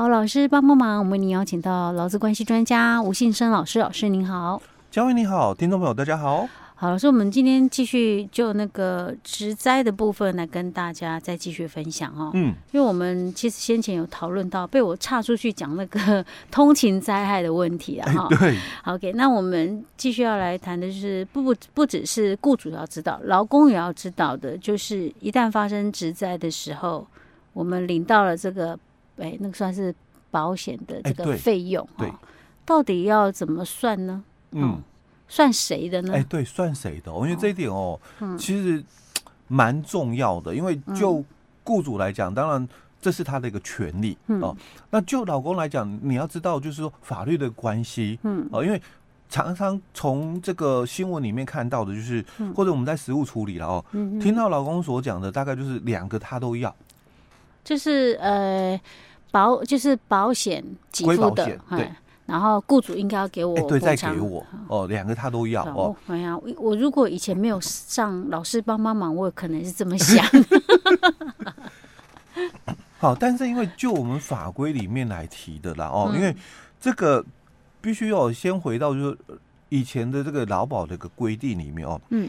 好，老师帮帮忙，我们为您邀请到劳资关系专家吴信生老师，老师您好，嘉惠你好，听众朋友大家好。好，老师，我们今天继续就那个职灾的部分来跟大家再继续分享哦。嗯，因为我们其实先前有讨论到，被我岔出去讲那个通勤灾害的问题啊。哈、欸，对。好，OK，那我们继续要来谈的就是不不不只是雇主要知道，劳工也要知道的，就是一旦发生职灾的时候，我们领到了这个，哎、欸，那个算是保险的这个费用哈、欸，到底要怎么算呢？嗯。算谁的呢？哎、欸，对，算谁的？因为这一点哦，嗯、其实蛮重要的。因为就雇主来讲，当然这是他的一个权利、嗯、哦。那就老公来讲，你要知道，就是说法律的关系，嗯，哦，因为常常从这个新闻里面看到的，就是、嗯、或者我们在实务处理了哦，嗯、听到老公所讲的，大概就是两个他都要，就是呃保就是保险给付的，对。然后雇主应该要给我、欸，对，再给我哦，两个他都要哦。哎呀，我如果以前没有上老师帮帮忙，我可能是这么想。好，但是因为就我们法规里面来提的啦哦，因为这个必须要先回到就是以前的这个劳保的一个规定里面哦。嗯，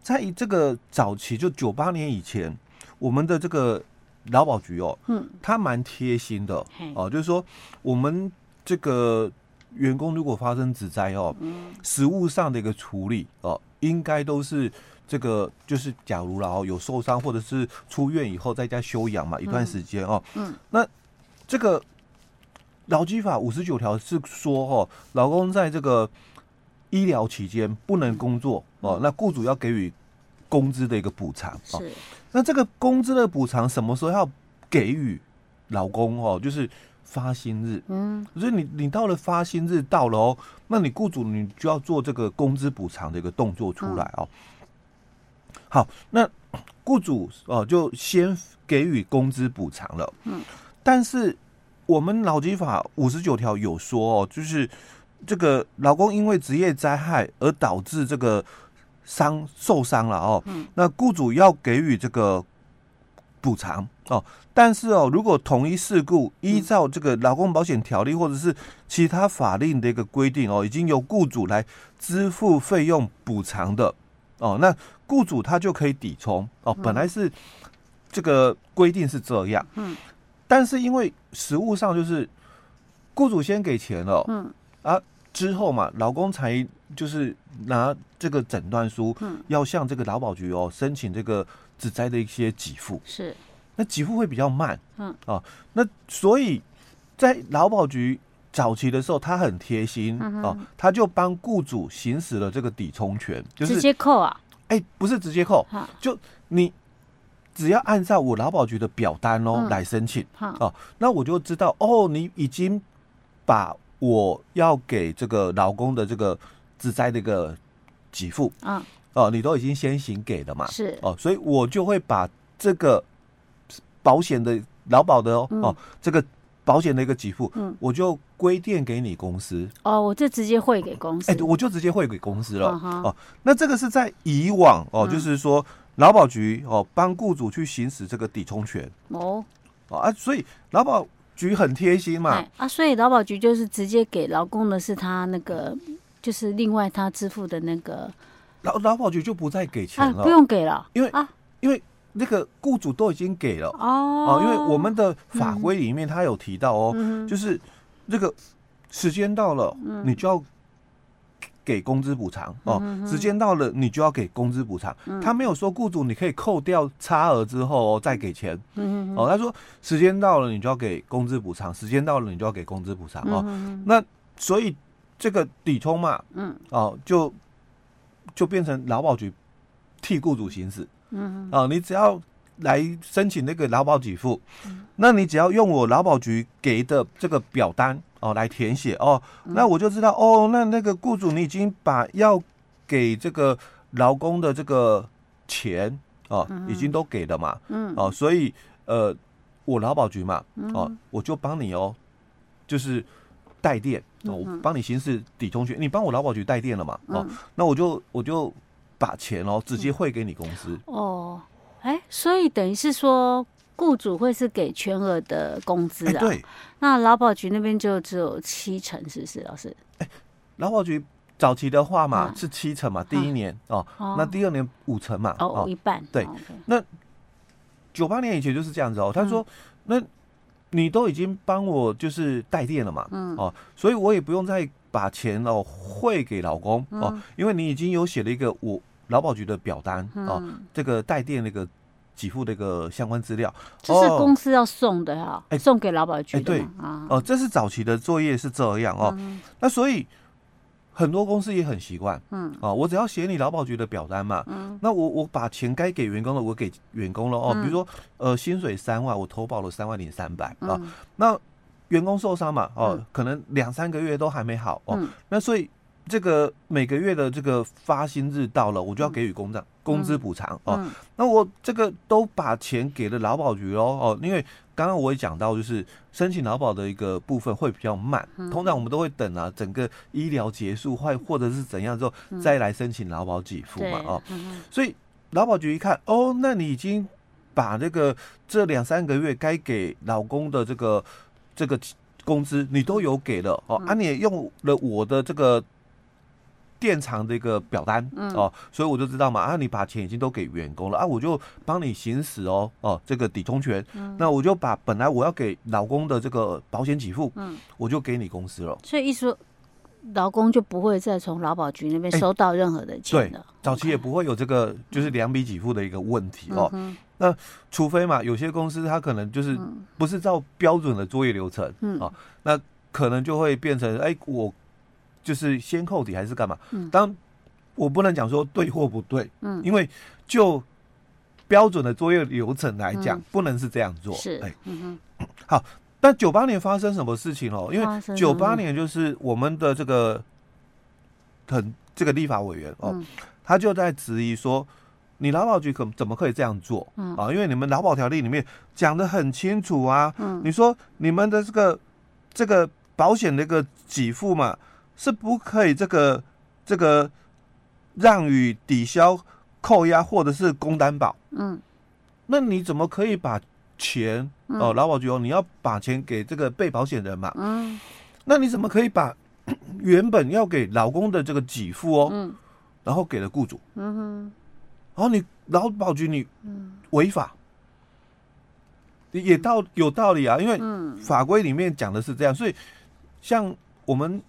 在这个早期就九八年以前，我们的这个劳保局哦，嗯，他蛮贴心的哦，就是说我们这个。员工如果发生职灾哦，实物上的一个处理哦，应该都是这个，就是假如然后有受伤或者是出院以后在家休养嘛，一段时间哦，嗯，那这个劳基法五十九条是说哦，劳工在这个医疗期间不能工作哦，那雇主要给予工资的一个补偿哦，那这个工资的补偿什么时候要给予老公哦？就是。发薪日，嗯，所以你你到了发薪日到了哦，那你雇主你就要做这个工资补偿的一个动作出来哦。好，那雇主哦就先给予工资补偿了，嗯，但是我们劳基法五十九条有说哦，就是这个老公因为职业灾害而导致这个伤受伤了哦，嗯，那雇主要给予这个补偿哦。但是哦，如果同一事故依照这个劳工保险条例或者是其他法令的一个规定哦，已经由雇主来支付费用补偿的哦，那雇主他就可以抵充哦。本来是这个规定是这样，嗯，但是因为实务上就是雇主先给钱了，嗯。啊，之后嘛，劳工才就是拿这个诊断书，嗯，要向这个劳保局哦申请这个职灾的一些给付。是。那给付会比较慢，嗯。哦，那所以在劳保局早期的时候，他很贴心哦，他就帮雇主行使了这个抵充权，就是直接扣啊？哎，不是直接扣，就你只要按照我劳保局的表单哦来申请，哦，那我就知道哦，你已经把我要给这个劳工的这个职灾的一个给付，嗯。哦，你都已经先行给了嘛，是。哦，所以我就会把这个。保险的劳保的哦、这个保险的一个给付，嗯，我就归垫给你公司。哦，我就直接汇给公司，哎、欸，我就直接汇给公司了、嗯、哦。那这个是在以往哦，就是说劳保局哦帮雇主去行使这个抵充权。哦。哦啊，所以劳保局很贴心嘛。啊，所以劳保局就是直接给劳工的是他那个，就是另外他支付的那个劳劳保局就不再给钱了，啊、不用给了，因为啊，因为。那个雇主都已经给了哦，因为我们的法规里面他有提到哦，就是这个时间到了，你就要给工资补偿哦。时间到了，你就要给工资补偿。他没有说雇主你可以扣掉差额之后再给钱。哦，他说时间到了，你就要给工资补偿。时间到了，你就要给工资补偿哦。那所以这个抵充嘛，嗯，哦，就就变成劳保局替雇主行使。嗯，哦，你只要来申请那个劳保给付，嗯，那你只要用我劳保局给的这个表单哦来填写哦，嗯，那我就知道哦，那那个雇主你已经把要给这个劳工的这个钱哦，嗯，已经都给了嘛，嗯，哦，所以呃，我劳保局嘛，哦，我就帮你哦，就是代垫，哦，我帮你行使抵充权，你帮我劳保局代垫了嘛，哦，那我就我就。把钱哦直接汇给你公司、嗯、哦，哎，所以等于是说，雇主会是给全额的工资啊。对。那劳保局那边就只有七成，是不是老师？哎，劳保局早期的话嘛是七成嘛，第一年哦，那第二年五成嘛，哦，一半。对。那九八年以前就是这样子哦。他说，那你都已经帮我就是代垫了嘛，嗯。哦，所以我也不用再把钱哦汇给老公哦，因为你已经有写了一个我。劳保局的表单哦，这个代垫那个给付的一个相关资料，这是公司要送的哈，哎，送给劳保局的。对。啊，哦，这是早期的作业是这样哦。那所以很多公司也很习惯，嗯，啊，我只要写你劳保局的表单嘛，嗯，那我我把钱该给员工的我给员工了哦，比如说呃薪水三万，我投保了三万零三百啊，那员工受伤嘛，哦，可能两三个月都还没好哦，那所以。这个每个月的这个发薪日到了，我就要给予工账工资补偿哦。嗯、那我这个都把钱给了劳保局喽哦，因为刚刚我也讲到，就是申请劳保的一个部分会比较慢，嗯、通常我们都会等啊，整个医疗结束或或者是怎样之后再来申请劳保给付嘛哦。嗯、所以劳保局一看哦，那你已经把这个这两三个月该给老公的这个这个工资你都有给了哦，啊，你也用了我的这个。垫偿的一个表单、嗯、哦，所以我就知道嘛，啊，你把钱已经都给员工了啊，我就帮你行使哦哦这个抵充权，嗯、那我就把本来我要给老公的这个保险给付，嗯，我就给你公司了。所以意思说，老公就不会再从劳保局那边收到任何的钱了。对，早期也不会有这个就是两笔给付的一个问题哦。嗯、那除非嘛，有些公司它可能就是不是照标准的作业流程，嗯啊，那可能就会变成哎我。就是先扣底还是干嘛？嗯，当我不能讲说对或不对，嗯，因为就标准的作业流程来讲，嗯、不能是这样做。是，哎，嗯哼，好。但九八年发生什么事情哦？因为九八年就是我们的这个很这个立法委员哦，嗯、他就在质疑说，你劳保局可怎么可以这样做？嗯啊，因为你们劳保条例里面讲的很清楚啊，嗯，你说你们的这个这个保险的一个给付嘛。是不可以这个这个让与抵消、扣押或者是公担保。嗯，那你怎么可以把钱哦，劳保局哦，你要把钱给这个被保险人嘛？嗯，那你怎么可以把 原本要给老公的这个给付哦，嗯，然后给了雇主？嗯哼，然后你劳保局你违法，也道有道理啊，因为法规里面讲的是这样，所以像我们。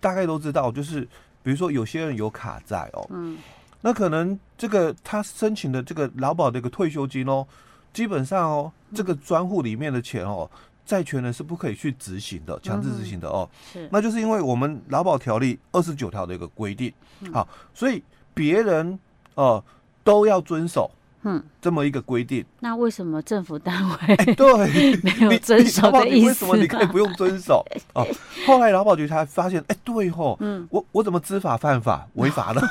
大概都知道，就是比如说有些人有卡债哦，嗯，那可能这个他申请的这个劳保的一个退休金哦，基本上哦，这个专户里面的钱哦，债权人是不可以去执行的，强制执行的哦，是，那就是因为我们劳保条例二十九条的一个规定，好，所以别人哦都要遵守。嗯，这么一个规定，那为什么政府单位、欸、对 没有遵守的意思？为什么你可以不用遵守？哦，后来劳保局才发现，哎、欸，对吼，嗯，我我怎么知法犯法违法了？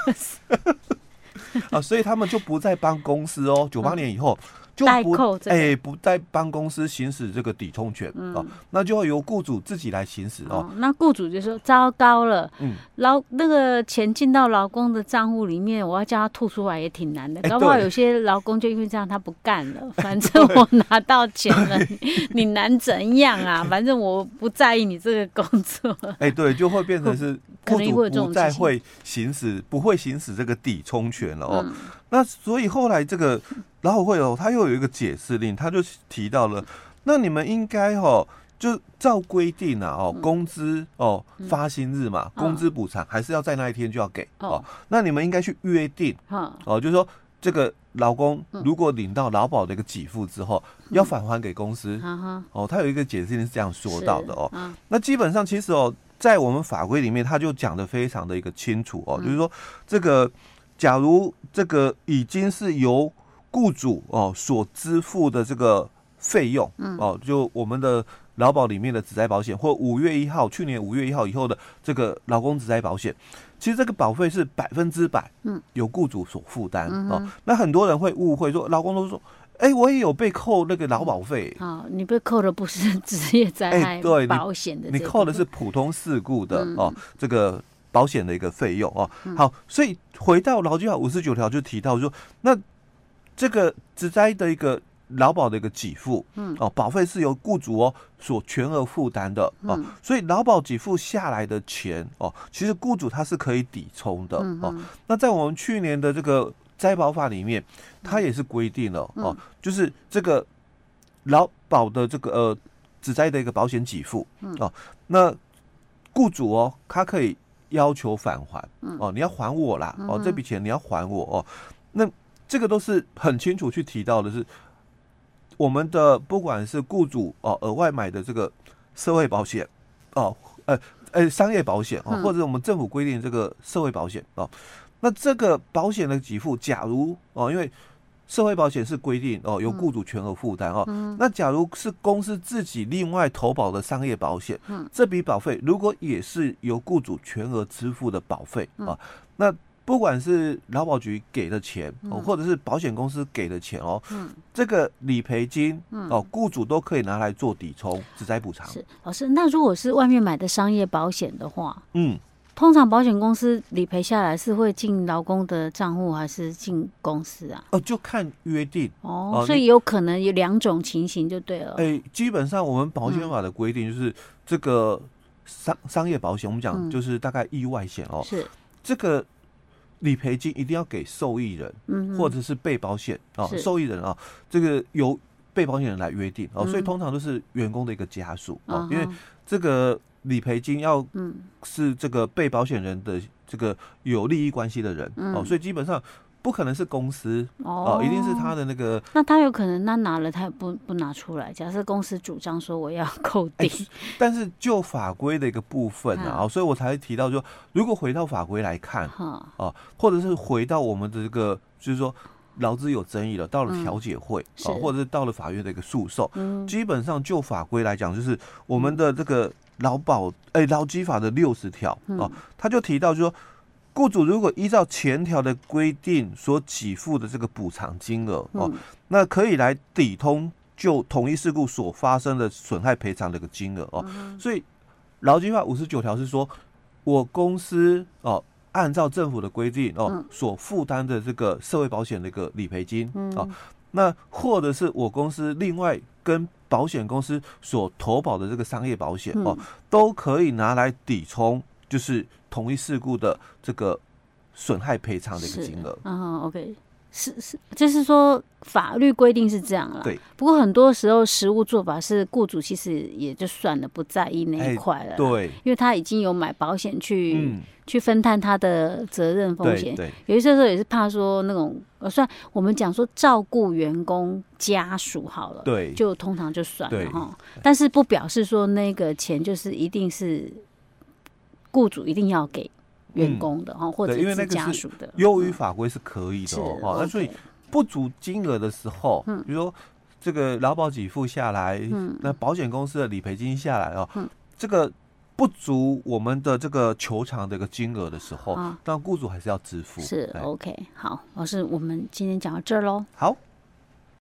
啊，所以他们就不再帮公司哦，九八年以后。就不哎、欸，不再帮公司行使这个抵充权、嗯、哦，那就要由雇主自己来行使哦，哦。那雇主就说糟糕了，嗯，劳那个钱进到劳工的账户里面，我要叫他吐出来也挺难的。欸、搞不好有些劳工就因为这样他不干了，欸、反正我拿到钱了，你你难怎样啊？反正我不在意你这个工作。哎、欸，对，就会变成是雇主不再会行使，不会行使这个抵充权了哦。嗯那所以后来这个劳委会哦，他又有一个解释令，他就提到了，那你们应该哦，就照规定啊哦，工资哦发薪日嘛，工资补偿还是要在那一天就要给哦。那你们应该去约定哦，就是说这个劳工如果领到劳保的一个给付之后，要返还给公司哦。他有一个解释令是这样说到的哦。那基本上其实哦，在我们法规里面，他就讲的非常的一个清楚哦，就是说这个。假如这个已经是由雇主哦所支付的这个费用，嗯哦，就我们的劳保里面的职灾保险，或五月一号去年五月一号以后的这个劳工职灾保险，其实这个保费是百分之百，嗯，由雇主所负担哦。那很多人会误会说，劳工都说，哎，我也有被扣那个劳保费啊，你被扣的不是 职业灾害保险的，你扣的是普通事故的哦，这个。保险的一个费用哦，好，所以回到劳基法五十九条就提到说，那这个职灾的一个劳保的一个给付，嗯，哦，保费是由雇主哦所全额负担的哦，所以劳保给付下来的钱哦，其实雇主他是可以抵充的哦。那在我们去年的这个灾保法里面，它也是规定了哦，就是这个劳保的这个呃职灾的一个保险给付哦，那雇主哦，他可以要求返还。哦，你要还我啦哦，这笔钱你要还我哦，那这个都是很清楚去提到的是。我们的不管是雇主哦额外买的这个社会保险哦，呃呃商业保险哦，或者我们政府规定这个社会保险哦，那这个保险的给付，假如哦，因为社会保险是规定哦由雇主全额负担哦，那假如是公司自己另外投保的商业保险，这笔保费如果也是由雇主全额支付的保费啊，那。不管是劳保局给的钱哦，或者是保险公司给的钱哦，嗯，这个理赔金哦，雇主都可以拿来做抵充、职灾补偿。是老师，那如果是外面买的商业保险的话，嗯，通常保险公司理赔下来是会进劳工的账户还是进公司啊？哦，就看约定哦，所以有可能有两种情形就对了。哎，基本上我们保险法的规定就是这个商商业保险，我们讲就是大概意外险哦，是这个。理赔金一定要给受益人，嗯或者是被保险啊，受益人啊，这个由被保险人来约定哦，所以通常都是员工的一个家属啊，因为这个理赔金要是这个被保险人的这个有利益关系的人哦，所以基本上。不可能是公司哦，一定是他的那个。那他有可能那拿了，他也不不拿出来。假设公司主张说我要扣定，欸，但是就法规的一个部分啊，嗯、所以我才会提到说，如果回到法规来看，啊、嗯，或者是回到我们的这个，就是说劳资有争议了，到了调解会啊，嗯、或者是到了法院的一个诉讼，嗯、基本上就法规来讲，就是我们的这个劳保哎劳基法的六十条啊，他就提到就说。雇主如果依照前条的规定所给付的这个补偿金额哦，那可以来抵通就同一事故所发生的损害赔偿的一个金额哦。所以劳基法五十九条是说，我公司哦按照政府的规定哦所负担的这个社会保险的一个理赔金哦，那或者是我公司另外跟保险公司所投保的这个商业保险哦，都可以拿来抵充。就是同一事故的这个损害赔偿的一个金额。嗯，OK，是是，就是说法律规定是这样啦。对。不过很多时候实务做法是雇主其实也就算了，不在意那一块了。对。因为他已经有买保险去、嗯、去分摊他的责任风险。对。有一些时候也是怕说那种，呃，算我们讲说照顾员工家属好了。对。就通常就算了哈，但是不表示说那个钱就是一定是。雇主一定要给员工的哈，嗯、或者是家属的，优于法规是可以的哦。那所以不足金额的时候，嗯、比如说这个劳保给付下来，嗯、那保险公司的理赔金下来哦，嗯、这个不足我们的这个球场的一个金额的时候，那雇主还是要支付。是 OK，好，老师，我们今天讲到这儿喽。好。